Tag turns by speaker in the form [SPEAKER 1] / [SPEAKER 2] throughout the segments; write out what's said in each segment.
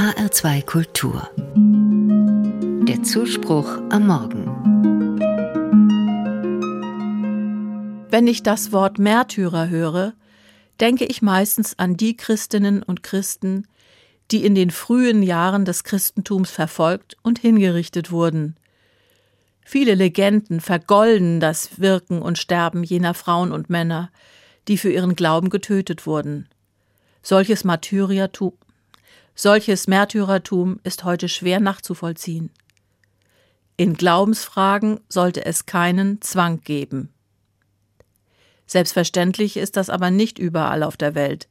[SPEAKER 1] HR2 Kultur. Der Zuspruch am Morgen.
[SPEAKER 2] Wenn ich das Wort Märtyrer höre, denke ich meistens an die Christinnen und Christen, die in den frühen Jahren des Christentums verfolgt und hingerichtet wurden. Viele Legenden vergolden das Wirken und Sterben jener Frauen und Männer, die für ihren Glauben getötet wurden. Solches Martyriertum, solches Märtyrertum ist heute schwer nachzuvollziehen. In Glaubensfragen sollte es keinen Zwang geben. Selbstverständlich ist das aber nicht überall auf der Welt.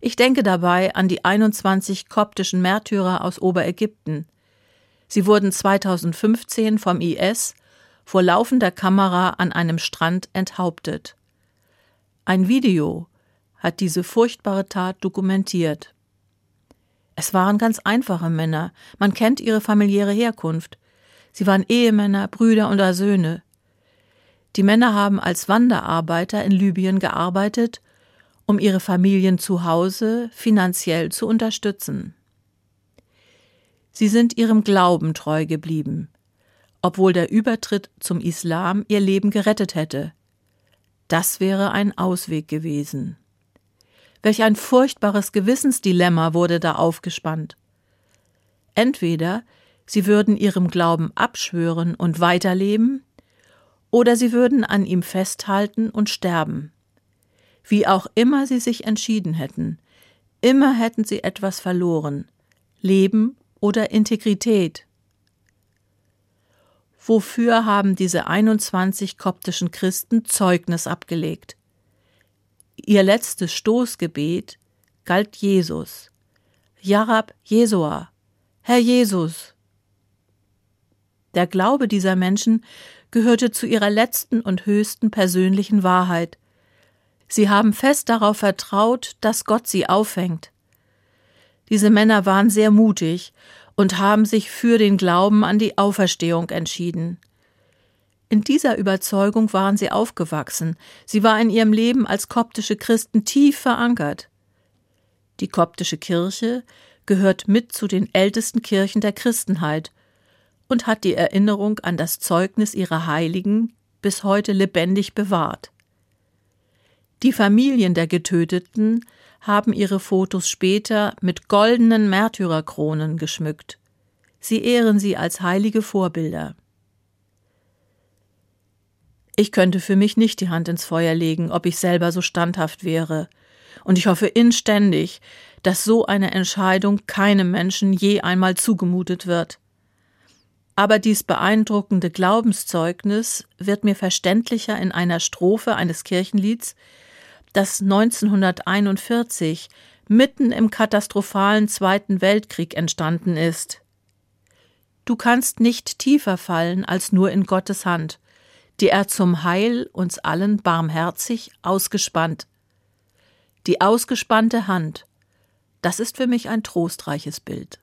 [SPEAKER 2] Ich denke dabei an die 21 koptischen Märtyrer aus Oberägypten. Sie wurden 2015 vom IS vor laufender Kamera an einem Strand enthauptet. Ein Video hat diese furchtbare Tat dokumentiert. Es waren ganz einfache Männer, man kennt ihre familiäre Herkunft. Sie waren Ehemänner, Brüder oder Söhne. Die Männer haben als Wanderarbeiter in Libyen gearbeitet, um ihre Familien zu Hause finanziell zu unterstützen. Sie sind ihrem Glauben treu geblieben, obwohl der Übertritt zum Islam ihr Leben gerettet hätte. Das wäre ein Ausweg gewesen. Welch ein furchtbares Gewissensdilemma wurde da aufgespannt. Entweder sie würden ihrem Glauben abschwören und weiterleben, oder sie würden an ihm festhalten und sterben. Wie auch immer sie sich entschieden hätten, immer hätten sie etwas verloren Leben oder Integrität. Wofür haben diese 21 koptischen Christen Zeugnis abgelegt? Ihr letztes Stoßgebet galt Jesus. Jarab Jesua, Herr Jesus. Der Glaube dieser Menschen gehörte zu ihrer letzten und höchsten persönlichen Wahrheit. Sie haben fest darauf vertraut, dass Gott sie aufhängt. Diese Männer waren sehr mutig und haben sich für den Glauben an die Auferstehung entschieden. In dieser Überzeugung waren sie aufgewachsen, sie war in ihrem Leben als koptische Christen tief verankert. Die koptische Kirche gehört mit zu den ältesten Kirchen der Christenheit und hat die Erinnerung an das Zeugnis ihrer Heiligen bis heute lebendig bewahrt. Die Familien der Getöteten haben ihre Fotos später mit goldenen Märtyrerkronen geschmückt. Sie ehren sie als heilige Vorbilder. Ich könnte für mich nicht die Hand ins Feuer legen, ob ich selber so standhaft wäre. Und ich hoffe inständig, dass so eine Entscheidung keinem Menschen je einmal zugemutet wird. Aber dies beeindruckende Glaubenszeugnis wird mir verständlicher in einer Strophe eines Kirchenlieds, das 1941 mitten im katastrophalen Zweiten Weltkrieg entstanden ist. Du kannst nicht tiefer fallen als nur in Gottes Hand die er zum Heil uns allen barmherzig ausgespannt. Die ausgespannte Hand, das ist für mich ein trostreiches Bild.